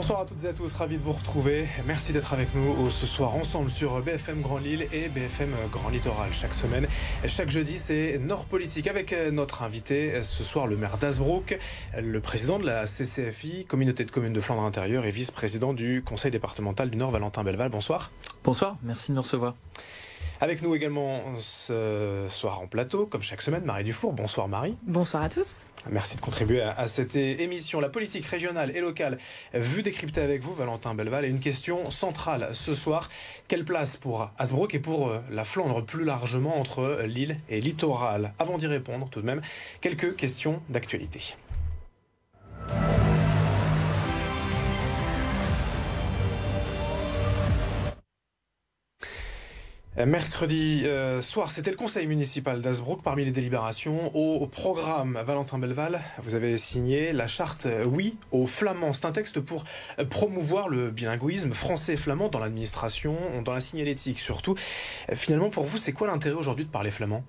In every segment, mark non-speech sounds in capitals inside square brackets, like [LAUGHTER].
Bonsoir à toutes et à tous, ravi de vous retrouver. Merci d'être avec nous ce soir ensemble sur BFM Grand Lille et BFM Grand Littoral. Chaque semaine, chaque jeudi, c'est Nord Politique avec notre invité ce soir, le maire d'Asbrook, le président de la CCFI, Communauté de communes de Flandre intérieure et vice-président du Conseil départemental du Nord, Valentin Belval. Bonsoir. Bonsoir, merci de nous recevoir. Avec nous également ce soir en plateau, comme chaque semaine, Marie Dufour. Bonsoir Marie. Bonsoir à tous. Merci de contribuer à, cette émission. La politique régionale et locale, vue décryptée avec vous, Valentin Belval. Et une question centrale ce soir. Quelle place pour Asbrook et pour euh, la Flandre plus largement entre l'île et littoral? Avant d'y répondre, tout de même, quelques questions d'actualité. Mercredi euh, soir, c'était le conseil municipal d'Asbrook. Parmi les délibérations, au programme Valentin Belval, vous avez signé la charte euh, Oui au flamand. C'est un texte pour promouvoir le bilinguisme français-flamand dans l'administration, dans la signalétique surtout. Finalement, pour vous, c'est quoi l'intérêt aujourd'hui de parler flamand?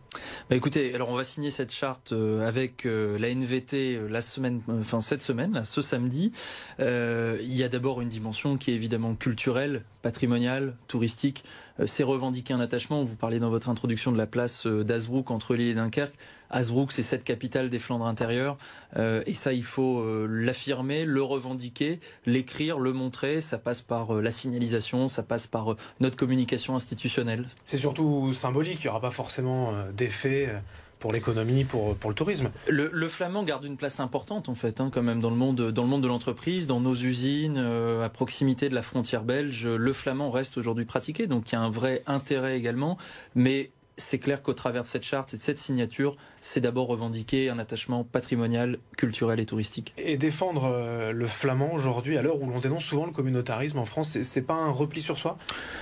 Bah Écoutez, alors on va signer cette charte avec la NVT la semaine, enfin cette semaine, ce samedi. il y a d'abord une dimension qui est évidemment culturelle, patrimoniale, touristique. C'est revendiquer un attachement. Vous parlez dans votre introduction de la place euh, d'Asbrook entre Lille et Dunkerque. Asbrook, c'est cette capitale des Flandres intérieures. Euh, et ça, il faut euh, l'affirmer, le revendiquer, l'écrire, le montrer. Ça passe par la signalisation, ça passe par notre communication institutionnelle. C'est surtout symbolique, il n'y aura pas forcément d'effet pour l'économie, pour, le tourisme. Le, flamand garde une place importante en fait, hein, quand même dans le monde, dans le monde de l'entreprise, dans nos usines, euh, à proximité de la frontière belge. Le flamand reste aujourd'hui pratiqué, donc il y a un vrai intérêt également. Mais c'est clair qu'au travers de cette charte et de cette signature, c'est d'abord revendiquer un attachement patrimonial, culturel et touristique. Et défendre euh, le flamand aujourd'hui, à l'heure où l'on dénonce souvent le communautarisme en France, c'est pas un repli sur soi?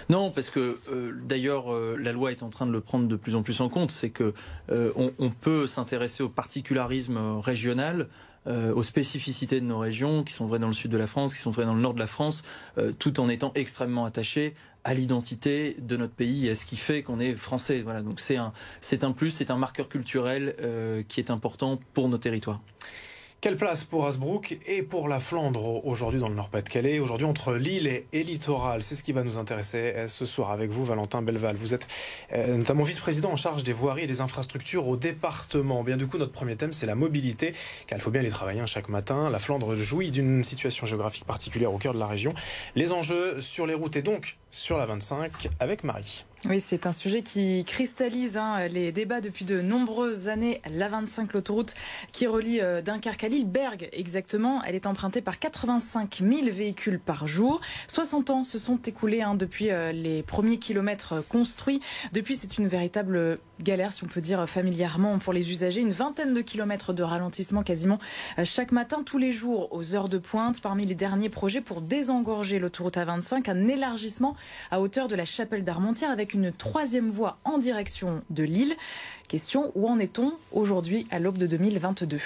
Non, parce que euh, d'ailleurs euh, la loi est en train de le prendre de plus en plus en compte. C'est que on, peut s'intéresser au particularisme régional. aux spécificités de nos régions, qui sont vraies dans le sud de la France, qui sont vraies dans le nord de la France, tout en étant extrêmement attaché à l'identité de notre pays et à ce qui fait qu'on est français. Voilà, donc c'est un, c'est un plus, c'est un marqueur culturel euh, qui est important pour nos territoires. Quelle place pour Asbrook et pour la Flandre aujourd'hui dans le Nord-Pas-de-Calais, aujourd'hui entre Lille et, Littoral? C'est ce qui va nous intéresser euh, ce soir avec vous, Valentin Belval. Vous êtes euh, notamment vice-président en charge des voiries et des infrastructures au département. Bien du coup, notre premier thème, c'est la mobilité, car il faut bien aller travailler chaque matin. La Flandre jouit d'une situation géographique particulière au cœur de la région. Les enjeux sur les routes et donc sur la 25 avec Marie. Oui, c'est un sujet qui cristallise hein, les débats depuis de nombreuses années. La 25, l'autoroute qui relie euh, Dunkerque à Lille, Berg exactement, elle est empruntée par 85 000 véhicules par jour. 60 ans se sont écoulés hein, depuis euh, les premiers kilomètres construits. Depuis, c'est une véritable galère, si on peut dire familièrement, pour les usagers. Une vingtaine de kilomètres de ralentissement quasiment euh, chaque matin, tous les jours, aux heures de pointe. Parmi les derniers projets pour désengorger l'autoroute A25, un élargissement à hauteur de la chapelle d'Armentières avec une troisième voie en direction de Lille. Question, où en est-on aujourd'hui à l'aube de 2022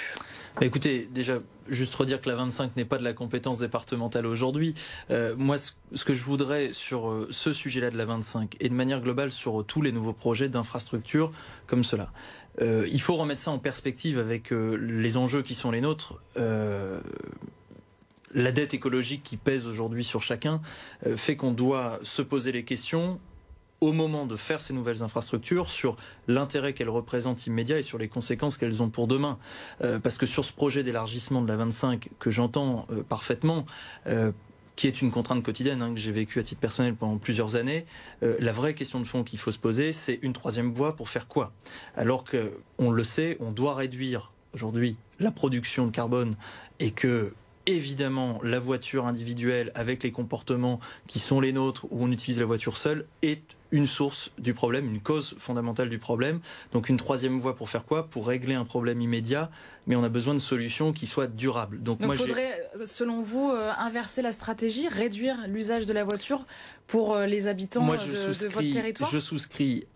bah, Écoutez, déjà, juste redire que la 25 n'est pas de la compétence départementale aujourd'hui. Euh, moi, ce, que je voudrais sur euh, ce sujet-là de la 25 et de manière globale sur euh, tous les nouveaux projets d'infrastructure comme cela, il faut remettre ça en perspective avec les enjeux qui sont les nôtres la dette écologique qui pèse aujourd'hui sur chacun fait qu'on doit se poser les questions au moment de faire ces nouvelles infrastructures sur l'intérêt qu'elles représentent immédiat et sur les conséquences qu'elles ont pour demain. Euh, parce que sur ce projet d'élargissement de la 25 que j'entends euh, parfaitement, euh, qui est une contrainte quotidienne hein, que j'ai vécue à titre personnel pendant plusieurs années, la vraie question de fond qu'il faut se poser, c'est une troisième voie pour faire quoi? Alors que, on le sait, on doit réduire aujourd'hui la production de carbone et que évidemment la voiture individuelle avec les comportements qui sont les nôtres où on utilise la voiture seule est une source du problème, une cause fondamentale du problème. Donc une troisième voie pour faire quoi? Pour régler un problème immédiat, mais on a besoin de solutions qui soient durables. Donc, il faudrait, euh, selon vous, euh, inverser la stratégie, réduire l'usage de la voiture pour euh, les habitants de, votre territoire? Je souscris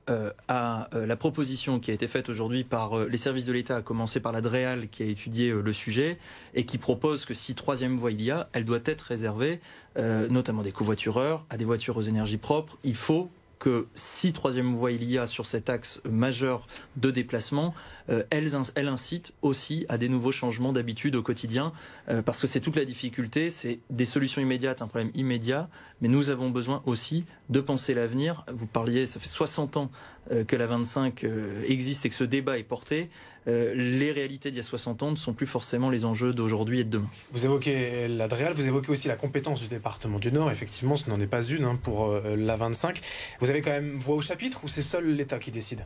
à la proposition qui a été faite aujourd'hui par les services de l'État, à commencer par la DREAL qui a étudié le sujet et qui propose que si troisième voie il y a, elle doit être réservée, notamment des covoitureurs, à des voitures aux énergies propres. Il faut que si troisième voie il y a sur cet axe majeur de déplacement, euh, elle, incite aussi à des nouveaux changements d'habitude au quotidien, euh, parce que c'est toute la difficulté, c'est des solutions immédiates, un problème immédiat, mais nous avons besoin aussi de penser l'avenir. Vous parliez, ça fait 60 ans euh, que la 25 existe et que ce débat est porté. Les réalités d'il y a 60 ans ne sont plus forcément les enjeux d'aujourd'hui et de demain. Vous évoquez l'Adréal, vous évoquez aussi la compétence du département du Nord. Effectivement, ce n'en est pas une hein, pour la 25. Vous avez quand même voix au chapitre ou c'est seul l'État qui décide?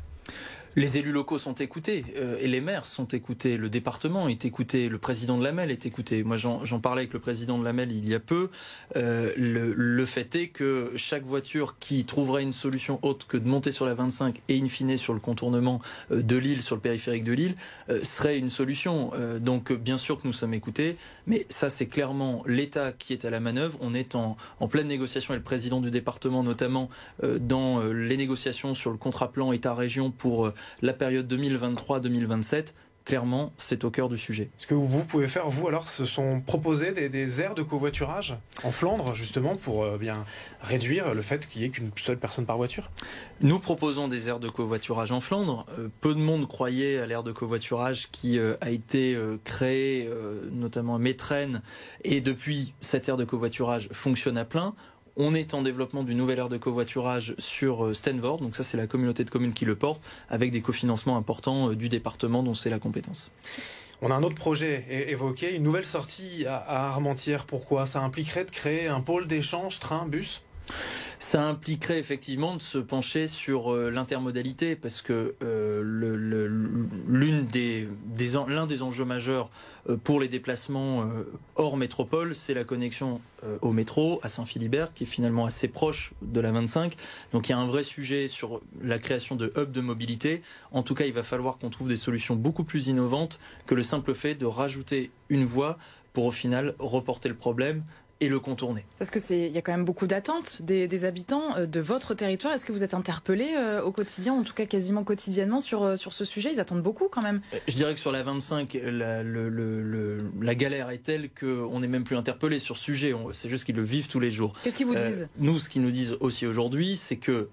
Les élus locaux sont écoutés euh, et les maires sont écoutés. Le département est écouté. Le président de la MEL est écouté. Moi, j'en parlais avec le président de la MEL il y a peu. Euh, le, fait est que chaque voiture qui trouverait une solution autre que de monter sur la 25 et in fine sur le contournement euh, de l'île, sur le périphérique de l'île, serait une solution. donc, bien sûr que nous sommes écoutés, mais ça, c'est clairement l'État qui est à la manœuvre. On est en, en pleine négociation avec le président du département, notamment dans les négociations sur le contrat plan État-région pour la période 2023-2027 clairement, c'est au cœur du sujet. Ce que vous pouvez faire, vous, alors, ce sont proposer des, aires de covoiturage en Flandre, justement, pour euh, bien réduire le fait qu'il n'y ait qu'une seule personne par voiture? Nous proposons des aires de covoiturage en Flandre. Euh, peu de monde croyait à l'aire de covoiturage qui euh, a été créée, notamment à Métrenne, et depuis, cette aire de covoiturage fonctionne à plein. On est en développement d'une nouvelle aire de covoiturage sur euh, Stenvord, donc ça c'est la communauté de communes qui le porte, avec des cofinancements importants euh, du département dont c'est la compétence. On a un autre projet évoqué, une nouvelle sortie à Armentières. Pourquoi? Ça impliquerait de créer un pôle d'échange train-bus ça impliquerait effectivement de se pencher sur euh, l'intermodalité parce que euh, l'un des enjeux majeurs euh, pour les déplacements hors métropole, c'est la connexion au métro à Saint-Philibert qui est finalement assez proche de la 25. Donc il y a un vrai sujet sur la création de hubs de mobilité. En tout cas, il va falloir qu'on trouve des solutions beaucoup plus innovantes que le simple fait de rajouter une voie pour au final reporter le problème et le contourner. Parce que c'est, il y a quand même beaucoup d'attentes des, habitants euh, de votre territoire. Est-ce que vous êtes interpellé euh, au quotidien, en tout cas quasiment quotidiennement sur euh, sur ce sujet? Ils attendent beaucoup quand même. Je dirais que sur la 25, la, la galère est telle qu'on n'est même plus interpellé sur ce sujet. C'est juste qu'ils le vivent tous les jours. Qu'est-ce qu'ils vous disent? Nous, ce qu'ils nous disent aussi aujourd'hui, c'est que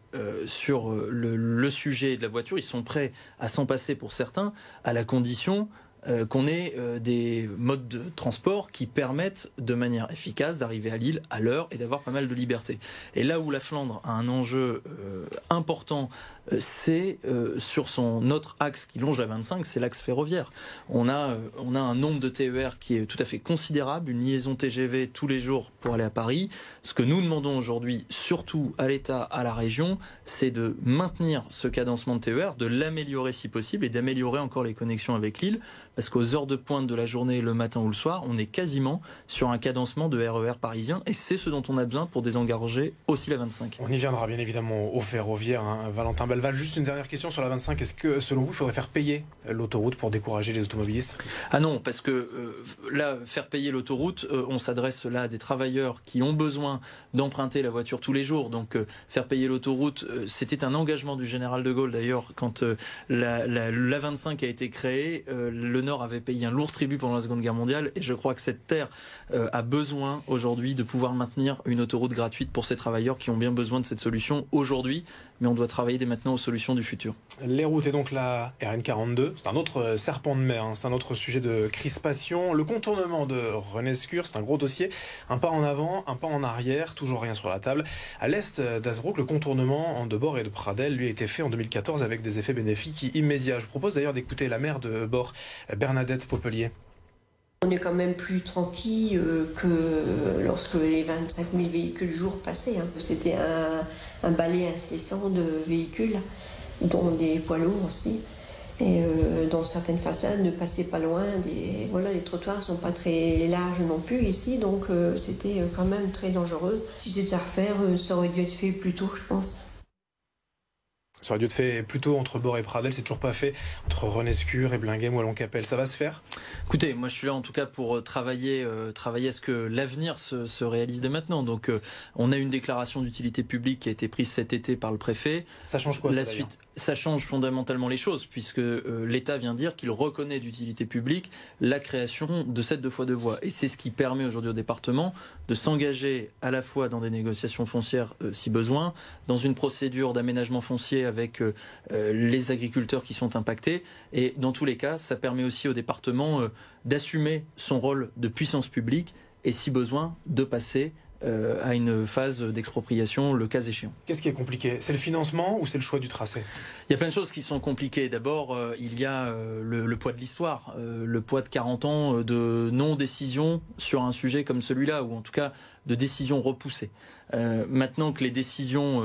sur le, le sujet de la voiture, ils sont prêts à s'en passer pour certains, à la condition euh, qu'on ait euh, des modes de transport qui permettent de manière efficace d'arriver à Lille à l'heure et d'avoir pas mal de liberté. Et là où la Flandre a un enjeu euh, important, c'est sur son autre axe qui longe la 25, c'est l'axe ferroviaire. On a, on a un nombre de TER qui est tout à fait considérable, une liaison TGV tous les jours pour aller à Paris. Ce que nous demandons aujourd'hui, surtout à l'État, à la région, c'est de maintenir ce cadencement de TER, de l'améliorer si possible et d'améliorer encore les connexions avec Lille parce qu'aux heures de pointe de la journée, le matin ou le soir, on est quasiment sur un cadencement de RER e parisien, et c'est ce dont on a besoin pour désengager aussi la 25. On y viendra bien évidemment au ferroviaire. Hein. Valentin Belval, juste une dernière question sur la 25. Est-ce que selon vous, il faudrait faire payer l'autoroute pour décourager les automobilistes? Ah non, parce que euh, là, faire payer l'autoroute, euh, on s'adresse là à des travailleurs qui ont besoin d'emprunter la voiture tous les jours. Donc euh, faire payer l'autoroute, c'était un engagement du général de Gaulle d'ailleurs quand la, la, 25 a été créée. le avait payé un lourd tribut pendant la Seconde Guerre mondiale et je crois que cette terre euh, a besoin aujourd'hui de pouvoir maintenir une autoroute gratuite pour ces travailleurs qui ont bien besoin de cette solution aujourd'hui, mais on doit travailler dès maintenant aux solutions du futur. Les routes et donc la RN42, c'est un autre euh, serpent de mer, hein. c'est un autre sujet de crispation. Le contournement de Renescure, c'est un gros dossier, un pas en avant, un pas en arrière, toujours rien sur la table. À l'est d'Asbrook, le contournement de Bord et de Pradel lui a été fait en 2014 avec des effets bénéfiques immédiats. Je propose d'ailleurs d'écouter la maire de Bord, Bernadette Popelier. On est quand même plus tranquille euh, que lorsque les 25 000 véhicules jour passaient. Hein. C'était un, balai incessant de véhicules, dont des poids lourds aussi. Et euh, dans certaines façades, ne passaient pas loin. Voilà, les trottoirs sont pas très larges non plus ici, donc euh, c'était quand même très dangereux. Si c'était à refaire, ça aurait dû être fait plus tôt, je pense. Ça aurait dû être fait plutôt entre Bord et Pradel, c'est toujours pas fait. Entre Renescure et Blinguem ou Allon-Capelle, ça va se faire? Écoutez, moi je suis là en tout cas pour euh, travailler, euh, travailler à ce que l'avenir se, se, réalise dès maintenant. Donc euh, on a une déclaration d'utilité publique qui a été prise cet été par le préfet. Ça change quoi La suite, ça change fondamentalement les choses puisque euh, l'État vient dire qu'il reconnaît d'utilité publique la création de cette deux fois deux voies. Et c'est ce qui permet aujourd'hui au département de s'engager à la fois dans des négociations foncières euh, si besoin, dans une procédure d'aménagement foncier avec euh, les agriculteurs qui sont impactés. Et dans tous les cas, ça permet aussi au département d'assumer son rôle de puissance publique et si besoin de passer euh, à une phase d'expropriation, le cas échéant. Qu'est-ce qui est compliqué? C'est le financement ou c'est le choix du tracé? Il y a plein de choses qui sont compliquées. D'abord, euh, il y a euh, le, le, poids de l'histoire, le poids de 40 ans de non-décision sur un sujet comme celui-là, ou en tout cas de décisions repoussées. Euh, maintenant que les décisions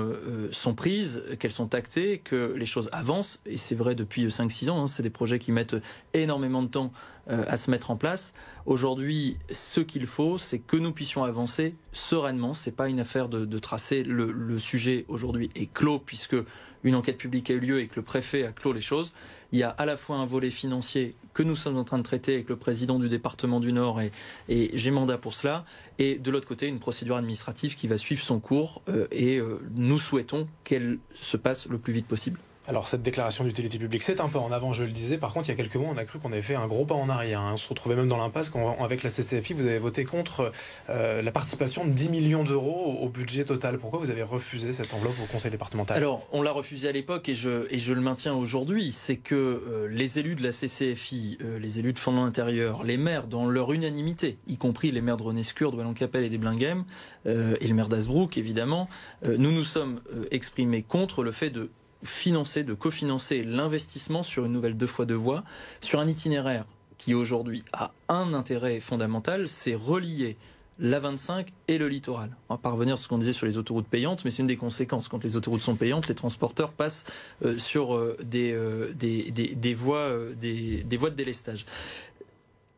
sont prises, qu'elles sont actées, que les choses avancent, et c'est vrai depuis 5-6 ans, hein, c'est des projets qui mettent énormément de temps à se mettre en place. Aujourd'hui, ce qu'il faut, c'est que nous puissions avancer sereinement. C'est pas une affaire de, tracer. Le, le sujet aujourd'hui est clos puisque une enquête publique a eu lieu et que le préfet a clos les choses. Il y a à la fois un volet financier que nous sommes en train de traiter avec le président du département du Nord et, j'ai mandat pour cela. Et de l'autre côté, une procédure administrative qui va suivre son cours euh, et euh, nous souhaitons qu'elle se passe le plus vite possible. Alors cette déclaration d'utilité publique, c'est un peu en avant, je le disais. Par contre, il y a quelques mois, on a cru qu'on avait fait un gros pas en arrière. Hein. On se retrouvait même dans l'impasse quand, avec la CCFI, vous avez voté contre euh, la participation de 10 millions d'euros au, budget total. Pourquoi vous avez refusé cette enveloppe au conseil départemental? Alors, on l'a refusé à l'époque et je, le maintiens aujourd'hui. C'est que euh, les élus de la CCFI, euh, les élus de Fondement Intérieur, les maires, dans leur unanimité, y compris les maires de Renescure, de Wallon-Capelle et des Blinguem, euh, et le maire d'Asbrook, évidemment, nous nous sommes exprimés contre le fait de financer, de cofinancer l'investissement sur une nouvelle deux fois deux voies, sur un itinéraire qui aujourd'hui a un intérêt fondamental, c'est relier la 25 et le littoral. On va pas revenir sur ce qu'on disait sur les autoroutes payantes, mais c'est une des conséquences. Quand les autoroutes sont payantes, les transporteurs passent euh, sur euh, des, euh, des, voies, des, voies de délestage.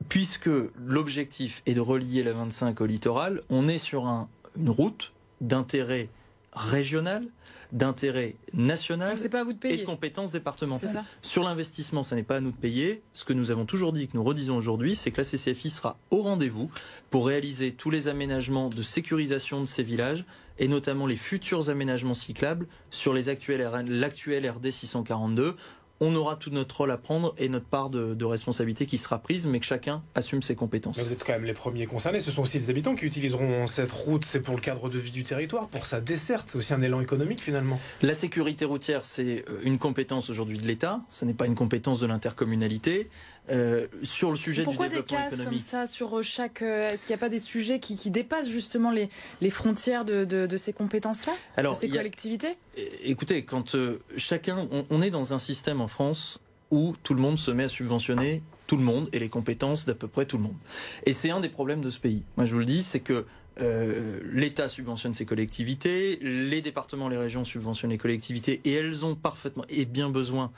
Puisque l'objectif est de relier la 25 au littoral, on est sur un, une route d'intérêt régional, d'intérêt national pas à vous de, payer. et de compétences départementales. Sur l'investissement, ça n'est pas à nous de payer. Ce que nous avons toujours dit et que nous redisons aujourd'hui, c'est que la CCFI sera au rendez-vous pour réaliser tous les aménagements de sécurisation de ces villages et notamment les futurs aménagements cyclables sur les actuels l'actuel RD 642 on aura tout notre rôle à prendre et notre part de, de, responsabilité qui sera prise, mais que chacun assume ses compétences. Mais vous êtes quand même les premiers concernés. Ce sont aussi les habitants qui utiliseront cette route. C'est pour le cadre de vie du territoire, pour sa desserte. C'est aussi un élan économique finalement. La sécurité routière, c'est euh, une compétence aujourd'hui de l'État. Ce n'est pas une compétence de l'intercommunalité. Euh, sur le sujet Pourquoi du développement des cases comme ça sur chaque euh, Est-ce qu'il n'y a pas des sujets qui, qui dépassent justement les, les frontières de, de, de ces compétences-là, de ces collectivités? A... Écoutez, quand euh, chacun, on, on est dans un système en France où tout le monde se met à subventionner tout le monde et les compétences d'à peu près tout le monde. Et c'est un des problèmes de ce pays. Moi, je vous le dis, c'est que euh, l'État subventionne ses collectivités, les départements, les régions subventionnent les collectivités, et elles ont parfaitement et bien besoin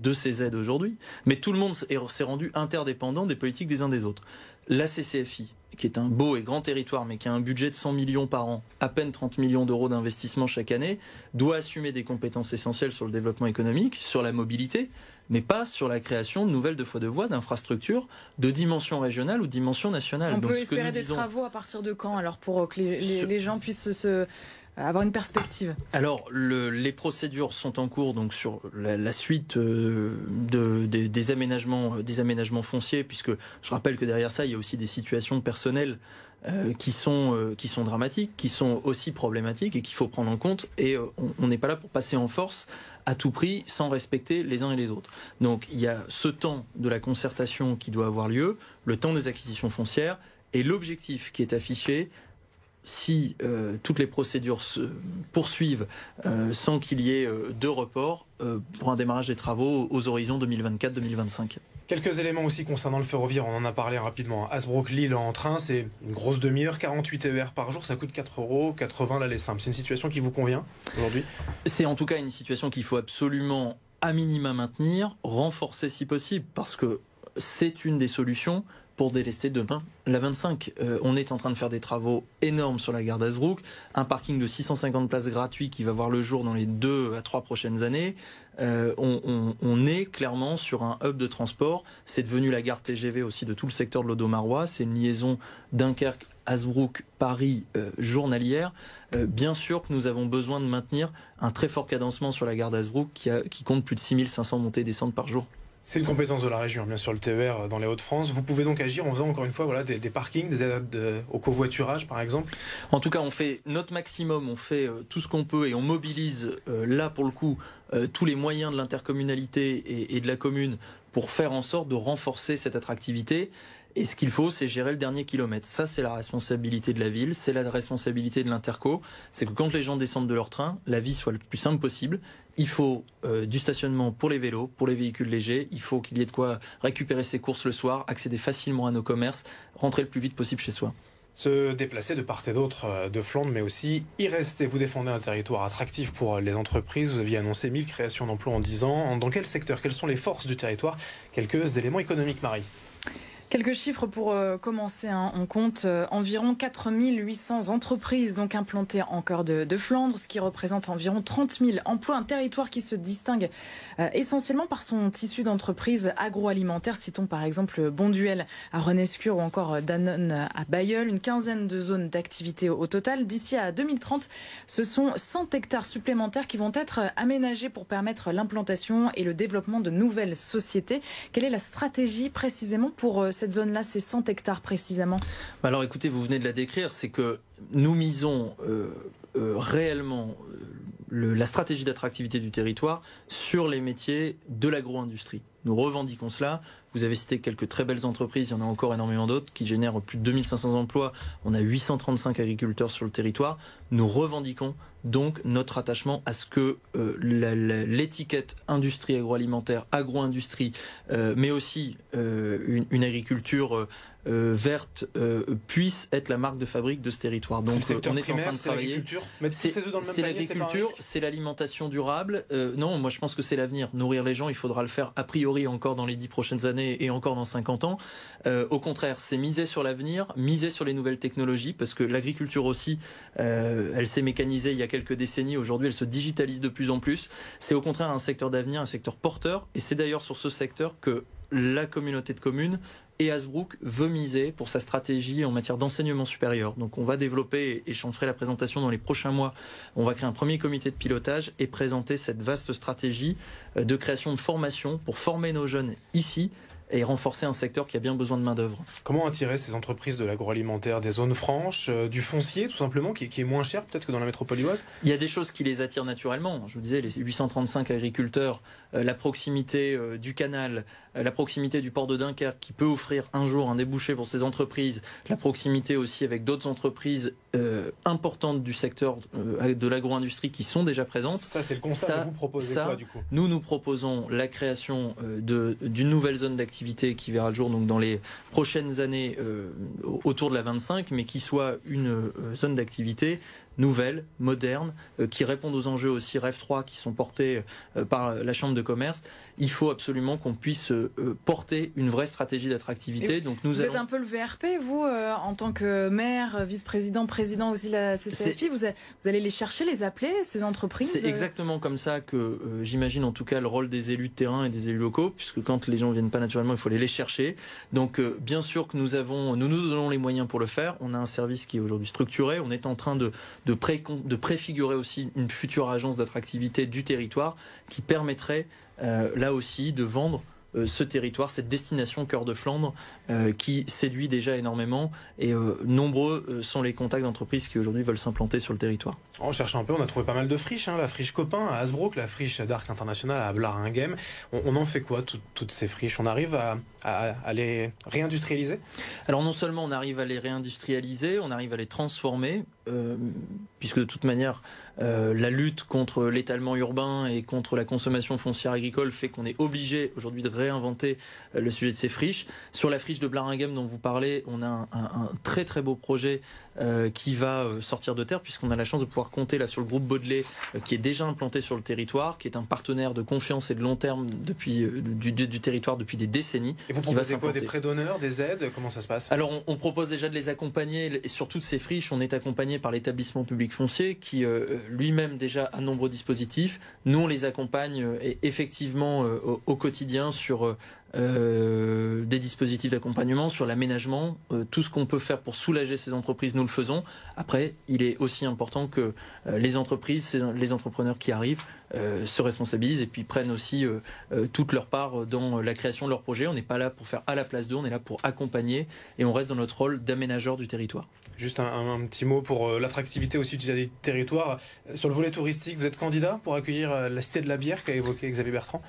de ces aides aujourd'hui, mais tout le monde s'est rendu interdépendant des politiques des uns des autres. La CCFI, qui est un beau et grand territoire, mais qui a un budget de 100 millions par an, à peine 30 millions d'euros d'investissement chaque année, doit assumer des compétences essentielles sur le développement économique, sur la mobilité, mais pas sur la création de nouvelles deux fois de voies, d'infrastructures de dimension régionale ou de dimension nationale. On Donc, peut espérer des disons... travaux à partir de quand, alors, pour que les, les, les gens puissent se avoir une perspective? Alors, le, les procédures sont en cours donc sur la, la suite euh, de, de, des, aménagements, des aménagements fonciers, puisque je rappelle que derrière ça, il y a aussi des situations personnelles euh, qui, sont, euh, qui sont dramatiques, qui sont aussi problématiques et qu'il faut prendre en compte. Et euh, on n'est pas là pour passer en force à tout prix sans respecter les uns et les autres. Donc, il y a ce temps de la concertation qui doit avoir lieu, le temps des acquisitions foncières et l'objectif qui est affiché si toutes les procédures se poursuivent sans qu'il y ait de report pour un démarrage des travaux aux horizons 2024-2025. Quelques éléments aussi concernant le ferroviaire, on en a parlé rapidement. Asbrook-Lille en train, c'est une grosse demi-heure, 48 TER par jour, ça coûte 4 euros, 80 l'aller simple. C'est une situation qui vous convient aujourd'hui? C'est en tout cas une situation qu'il faut absolument à minima maintenir, renforcer si possible, parce que c'est une des solutions pour délester demain la 25. Euh, on est en train de faire des travaux énormes sur la gare d'Asbrook, un parking de 650 places gratuit qui va voir le jour dans les deux à trois prochaines années. Euh, on, est clairement sur un hub de transport. C'est devenu la gare TGV aussi de tout le secteur de l'Odomarois. C'est une liaison Dunkerque Asbrook, Paris euh, journalière, bien sûr que nous avons besoin de maintenir un très fort cadencement sur la gare d'Asbrook qui, qui compte plus de 6500 montées et descentes par jour. C'est une compétence de la région, bien sûr, le TER dans les Hauts-de-France. Vous pouvez donc agir en faisant encore une fois des, parkings, des aides au covoiturage, par exemple En tout cas, on fait notre maximum, on fait euh, tout ce qu'on peut et on mobilise euh, là, pour le coup, euh, tous les moyens de l'intercommunalité et, de la commune pour faire en sorte de renforcer cette attractivité. Et ce qu'il faut, c'est gérer le dernier kilomètre. Ça, c'est la responsabilité de la ville, c'est la responsabilité de l'interco. C'est que quand les gens descendent de leur train, la vie soit le plus simple possible. Il faut euh, du stationnement pour les vélos, pour les véhicules légers. Il faut qu'il y ait de quoi récupérer ses courses le soir, accéder facilement à nos commerces, rentrer le plus vite possible chez soi se déplacer de part et d'autre euh, de Flandre, mais aussi y rester. Vous défendez un territoire attractif pour les entreprises. Vous aviez annoncé 1000 créations d'emplois en 10 ans. Dans quel secteur? Quelles sont les forces du territoire? Quelques éléments économiques, Marie. Quelques chiffres pour euh, commencer. Hein. On compte euh, environ 4800 entreprises donc implantées en de, Flandre, ce qui représente environ 30 000 emplois. Un territoire qui se distingue euh, essentiellement par son tissu d'entreprises agroalimentaires. Citons par exemple Bonduel à Renescure ou encore Danone à Bayeul. Une quinzaine de zones d'activité au, total. D'ici à 2030, ce sont 100 hectares supplémentaires qui vont être aménagés pour permettre l'implantation et le développement de nouvelles sociétés. Quelle est la stratégie précisément pour cette zone-là, c'est 100 hectares précisément bah Alors écoutez, vous venez de la décrire, c'est que nous misons euh, euh, réellement euh, la stratégie d'attractivité du territoire sur les métiers de l'agro-industrie. Nous revendiquons cela. Vous avez cité quelques très belles entreprises, il y en a encore énormément d'autres qui génèrent plus de 2500 emplois. On a 835 agriculteurs sur le territoire. Nous revendiquons donc notre attachement à ce que euh, l'étiquette industrie agroalimentaire, agro-industrie, euh, mais aussi euh, une, une, agriculture verte puisse être la marque de fabrique de ce territoire. Donc on est en train de travailler. C'est l'agriculture, c'est l'alimentation durable. Non, moi je pense que c'est l'avenir. Nourrir les gens, il faudra le faire a priori encore dans les dix prochaines années et encore dans 50 ans. au contraire, c'est miser sur l'avenir, miser sur les nouvelles technologies, parce que l'agriculture aussi, elle s'est mécanisée il y a quelques décennies. Aujourd'hui, elle se digitalise de plus en plus. C'est au contraire un secteur d'avenir, un secteur porteur. Et c'est d'ailleurs sur ce secteur que la communauté de communes et Hasbrook veut miser pour sa stratégie en matière d'enseignement supérieur. Donc on va développer, et j'en ferai la présentation dans les prochains mois, on va créer un premier comité de pilotage et présenter cette vaste stratégie euh, de création de formation pour former nos jeunes ici et renforcer un secteur qui a bien besoin de main-d'œuvre. Comment attirer ces entreprises de l'agroalimentaire des zones franches, euh, du foncier tout simplement, qui, est moins cher peut-être que dans la métropole lilloise? Il y a des choses qui les attirent naturellement. Je vous disais, les 835 agriculteurs, euh, la proximité euh, du canal, la proximité du port de Dunkerque qui peut offrir un jour un débouché pour ces entreprises, la proximité aussi avec d'autres entreprises importantes du secteur de l'agro-industrie qui sont déjà présentes. Ça, c'est le constat. vous proposez quoi du coup? Nous, nous proposons la création d'une nouvelle zone d'activité qui verra le jour donc dans les prochaines années euh, autour de la 25, mais qui soit une euh, zone d'activité nouvelle, moderne, euh, qui répondent aux enjeux aussi REF 3 qui sont portés par la Chambre de commerce. Il faut absolument qu'on puisse porter une vraie stratégie d'attractivité. Donc nous vous êtes un peu le VRP, vous, en tant que maire, vice-président, président aussi de la CCFI, vous, allez les chercher, les appeler, ces entreprises C'est exactement comme ça que j'imagine en tout cas le rôle des élus de terrain et des élus locaux, puisque quand les gens viennent pas naturellement, il faut aller les chercher. Donc euh, bien sûr que nous avons, nous nous donnons les moyens pour le faire. On a un service qui est aujourd'hui structuré. On est en train de, de, pré, de préfigurer aussi une future agence d'attractivité du territoire qui permettrait euh, là aussi de vendre euh, ce territoire, cette destination cœur de Flandre euh, qui séduit déjà énormément et euh, nombreux sont les contacts d'entreprises qui aujourd'hui veulent s'implanter sur le territoire. En cherchant un peu, on a trouvé pas mal de friches, hein. la friche Copain à Hasbrook, la friche d'Arc International à Blaringhem. On, on en fait quoi toutes ces friches? On arrive à, à, les réindustrialiser? Alors non seulement on arrive à les réindustrialiser, on arrive à les transformer puisque de toute manière, euh, la lutte contre l'étalement urbain et contre la consommation foncière agricole fait qu'on est obligé aujourd'hui de réinventer euh, le sujet de ces friches. Sur la friche de Blaringhem dont vous parlez, on a un, très très beau projet euh, qui va sortir de terre, puisqu'on a la chance de pouvoir compter là sur le groupe Baudelet, euh, qui est déjà implanté sur le territoire, qui est un partenaire de confiance et de long terme depuis du, du, du territoire depuis des décennies. Et vous proposez quoi Des prêts d'honneur, des aides? Comment ça se passe? Alors on, on, propose déjà de les accompagner, et sur toutes ces friches, on est accompagné par l'établissement public foncier qui euh, lui-même déjà a nombreux dispositifs. Nous, on les accompagne euh, effectivement euh, au, au, quotidien sur euh, des dispositifs d'accompagnement, sur l'aménagement, euh, tout ce qu'on peut faire pour soulager ces entreprises, nous le faisons. Après, il est aussi important que euh, les entreprises, les entrepreneurs qui arrivent se responsabilisent et puis prennent aussi toute leur part dans la création de leur projet. On n'est pas là pour faire à la place d'eux, on est là pour accompagner et on reste dans notre rôle d'aménageur du territoire. Juste un, un, petit mot pour l'attractivité aussi du territoire. Sur le volet touristique, vous êtes candidat pour accueillir la Cité de la Bière qu'a évoqué Xavier Bertrand?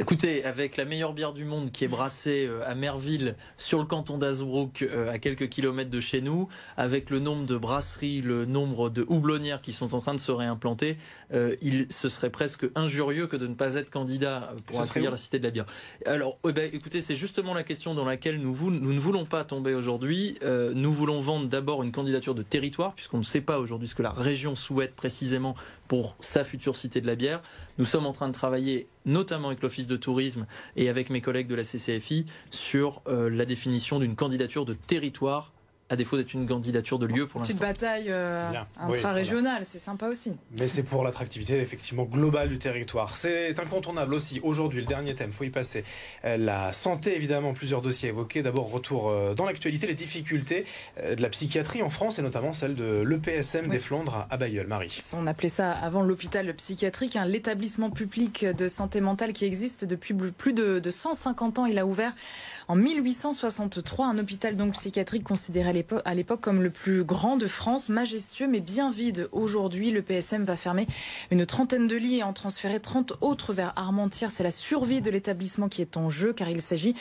Écoutez, avec la meilleure bière du monde qui est brassée euh, à Merville, sur le canton d'Azbrook, euh, à quelques kilomètres de chez nous, avec le nombre de brasseries, le nombre de houblonnières qui sont en train de se réimplanter, euh, il ce serait presque injurieux que de ne pas être candidat pour accueillir la cité de la bière. Alors, eh ben, écoutez, c'est justement la question dans laquelle nous, nous ne voulons pas tomber aujourd'hui. Euh, nous voulons vendre d'abord une candidature de territoire, puisqu'on ne sait pas aujourd'hui ce que la région souhaite précisément pour sa future cité de la bière. Nous sommes en train de travailler notamment avec l'Office de tourisme et avec mes collègues de la CCFI sur euh, la définition d'une candidature de territoire à défaut d'être une candidature de lieu pour l'instant. Petite bataille euh, intra-régionale, oui, c'est sympa aussi. Mais c'est pour l'attractivité effectivement globale du territoire. C'est incontournable aussi. Aujourd'hui, le dernier thème, faut y passer. Euh, la santé, évidemment, plusieurs dossiers évoqués. D'abord, retour euh, dans l'actualité, les difficultés euh, de la psychiatrie en France et notamment celle de l'EPSM oui. des Flandres à Bayeul. Marie. On appelait ça avant l'hôpital psychiatrique, hein, l'établissement public de santé mentale qui existe depuis plus de, de 150 ans. Il a ouvert en 1863 un hôpital donc psychiatrique considéré à l'époque comme le plus grand de France, majestueux mais bien vide. Aujourd'hui, le PSM va fermer une trentaine de lits et en transférer 30 autres vers Armentières. C'est la survie de l'établissement qui est en jeu car il s'agit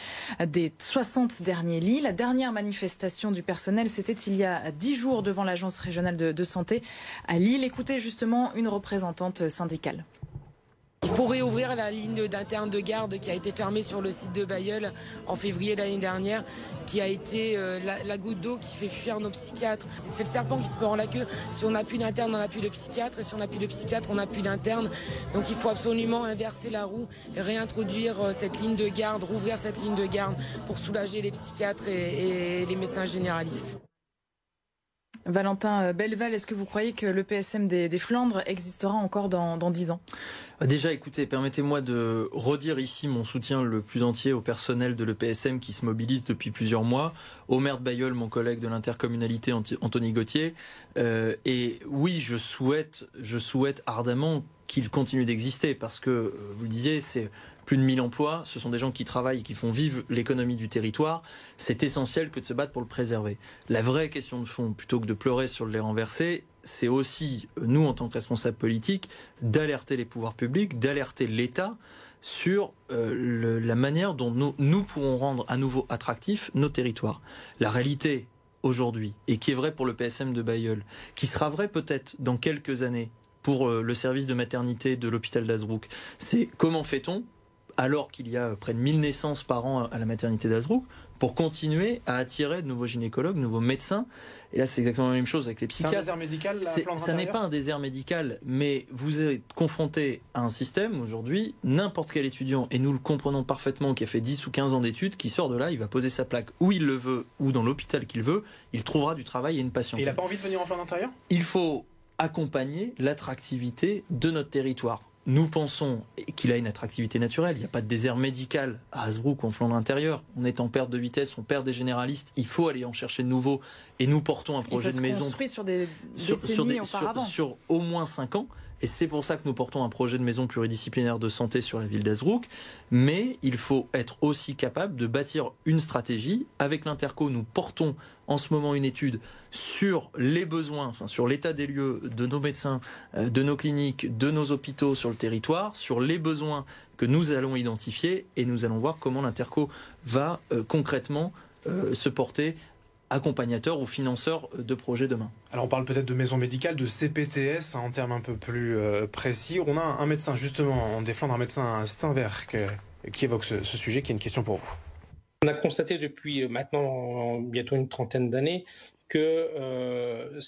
des 60 derniers lits. La dernière manifestation du personnel, c'était il y a 10 jours devant l'agence régionale de, de santé à Lille. Écoutez justement une représentante syndicale. Il faut réouvrir la ligne d'interne de garde qui a été fermée sur le site de Bayeul en février l'année dernière, qui a été euh, la, goutte d'eau qui fait fuir nos psychiatres. C'est le serpent qui se mord la queue. Si on n'a plus d'interne, on n'a plus de psychiatre. Et si on n'a plus de psychiatre, on n'a plus d'interne. Donc il faut absolument inverser la roue et réintroduire euh, cette ligne de garde, rouvrir cette ligne de garde pour soulager les psychiatres et les médecins généralistes. Valentin Belleval, est-ce que vous croyez que le PSM des, Flandres existera encore dans, dans 10 ans? Déjà, écoutez, permettez-moi de redire ici mon soutien le plus entier au personnel de l'EPSM qui se mobilise depuis plusieurs mois, au maire de Bayeul, mon collègue de l'intercommunalité Anthony Gauthier. Euh, et oui, je souhaite, je souhaite ardemment qu'il continue d'exister parce que, vous le disiez, c'est plus de 1000 emplois, ce sont des gens qui travaillent qui font vivre l'économie du territoire. C'est essentiel que de se battre pour le préserver. La vraie question de fond, plutôt que de pleurer sur le lait renversé, c'est aussi, nous, en tant que responsables politiques, d'alerter les pouvoirs publics, d'alerter l'État sur euh, la manière dont nous, pourrons rendre à nouveau attractifs nos territoires. La réalité aujourd'hui, et qui est vrai pour le PSM de Bayeul, qui sera vrai peut-être dans quelques années pour euh, le service de maternité de l'hôpital d'Azbrook, c'est comment fait-on alors qu'il y a près de 1000 naissances par an à la maternité d'Azbrook, pour continuer à attirer de nouveaux gynécologues, de nouveaux médecins. Et là, c'est exactement la même chose avec les psychiatres. C'est un désert médical, la Ça n'est pas un désert médical, mais vous êtes confronté à un système aujourd'hui, n'importe quel étudiant, et nous le comprenons parfaitement, qui a fait 10 ou 15 ans d'études, qui sort de là, il va poser sa plaque où il le veut, ou dans l'hôpital qu'il veut, il trouvera du travail et une patience. Et il n'a pas envie de venir en Flandre intérieure? Il faut accompagner l'attractivité de notre territoire nous pensons qu'il a une attractivité naturelle. Il n'y a pas de désert médical à Hasbrook ou en Flandre intérieure. On est en perte de vitesse, on perd des généralistes. Il faut aller en chercher de nouveaux. Et nous portons un projet de maison sur des sur, sur, des, sur, sur, au moins 5 ans. Et c'est pour ça que nous portons un projet de maison pluridisciplinaire de santé sur la ville d'Azbrook. Mais il faut être aussi capable de bâtir une stratégie. Avec l'Interco, nous portons en ce moment une étude sur les besoins, sur l'état des lieux de nos médecins, euh, de nos cliniques, de nos hôpitaux sur le territoire, sur les besoins que nous allons identifier et nous allons voir comment l'Interco va euh, concrètement euh, se porter accompagnateur ou financeur de projets demain. Alors on parle peut-être de maison médicale, de CPTS hein, en termes un peu plus euh, précis. On a un, médecin justement en défendre un médecin Steinwerk qui évoque ce, ce sujet, qui est une question pour vous. On a constaté depuis maintenant bientôt une trentaine d'années que euh,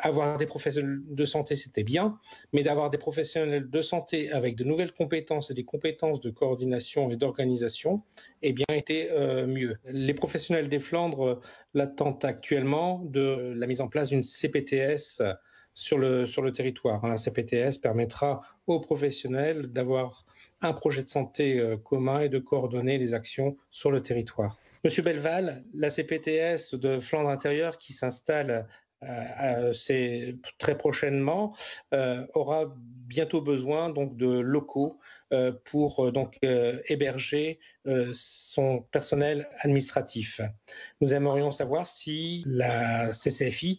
avoir des professionnels de santé, c'était bien, mais d'avoir des professionnels de santé avec de nouvelles compétences et des compétences de coordination et d'organisation, eh bien, était euh, mieux. Les professionnels des Flandres l'attendent actuellement de la mise en place d'une CPTS sur le, sur le territoire. La CPTS permettra aux professionnels d'avoir un projet de santé euh, commun et de coordonner les actions sur le territoire. Monsieur Belval, la CPTS de Flandre intérieure qui s'installe euh, euh, très prochainement euh, aura bientôt besoin donc de locaux pour donc héberger son personnel administratif. Nous aimerions savoir si la CCFI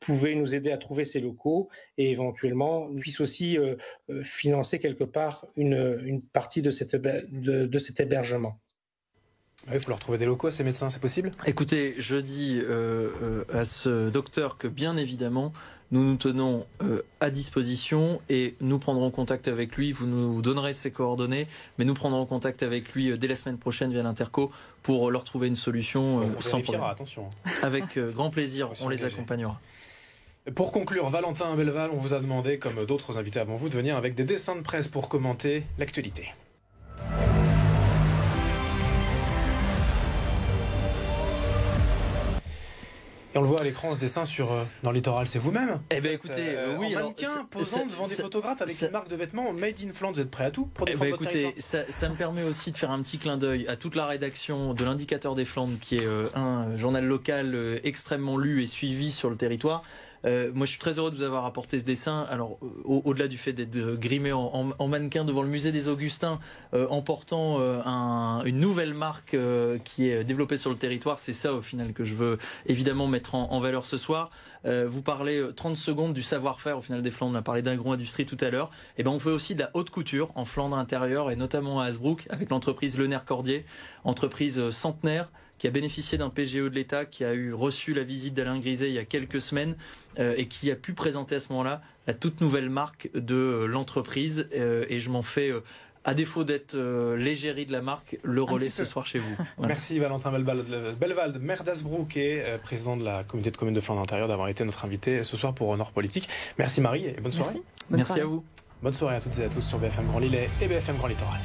pouvait nous aider à trouver ces locaux et éventuellement puisse aussi financer quelque part une, partie de cet hébergement. Il faut leur trouver des locaux à ces médecins, c'est possible? Écoutez, je dis euh, euh, à ce docteur que bien évidemment, nous nous tenons euh, à disposition et nous prendrons contact avec lui. Vous nous donnerez ses coordonnées, mais nous prendrons contact avec lui dès la semaine prochaine via l'Interco pour leur trouver une solution on sans problème. Attention. Avec grand plaisir, on les accompagnera. Pour conclure, Valentin Belval, on vous a demandé, comme d'autres invités avant vous, de venir avec des dessins de presse pour commenter l'actualité. On le voit à l'écran, ce dessin sur euh, dans le littoral, c'est vous-même. Eh bien, écoutez, euh, oui. En mannequin posant devant des photographes avec une marque de vêtements Made in Flandre. Vous êtes prêt à tout pour eh ben, écoutez, ça, ça, me permet aussi de faire un petit clin d'œil à toute la rédaction de l'Indicateur des Flandres, qui est euh, un journal local euh, extrêmement lu et suivi sur le territoire. Euh, moi, je suis très heureux de vous avoir apporté ce dessin. Alors, euh, au-delà du fait d'être grimé en, mannequin devant le musée des Augustins, euh, en portant un, une nouvelle marque qui est développée sur le territoire, c'est ça au final que je veux évidemment mettre en, en valeur ce soir. vous parlez 30 secondes du savoir-faire au final des Flandres. On a parlé d'agro-industrie tout à l'heure. Et eh ben, on fait aussi de la haute couture en Flandre intérieure et notamment à Hasbrook avec l'entreprise Le Cordier, entreprise centenaire qui a bénéficié d'un PGE de l'État, qui a eu reçu la visite d'Alain Griset il y a quelques semaines euh, et qui a pu présenter à ce moment-là la toute nouvelle marque de euh, l'entreprise. Euh, et je m'en fais à défaut d'être l'égérie de la marque, le relais ce soir chez vous. [LAUGHS] Merci Valentin Belvald, maire d'Asbrook et président de la communauté de communes de Flandre intérieure d'avoir été notre invité ce soir pour Nord Politique. Merci Marie et bonne soirée. Merci, à vous. Bonne soirée à toutes et à tous sur BFM Grand Lille et BFM Grand Littoral.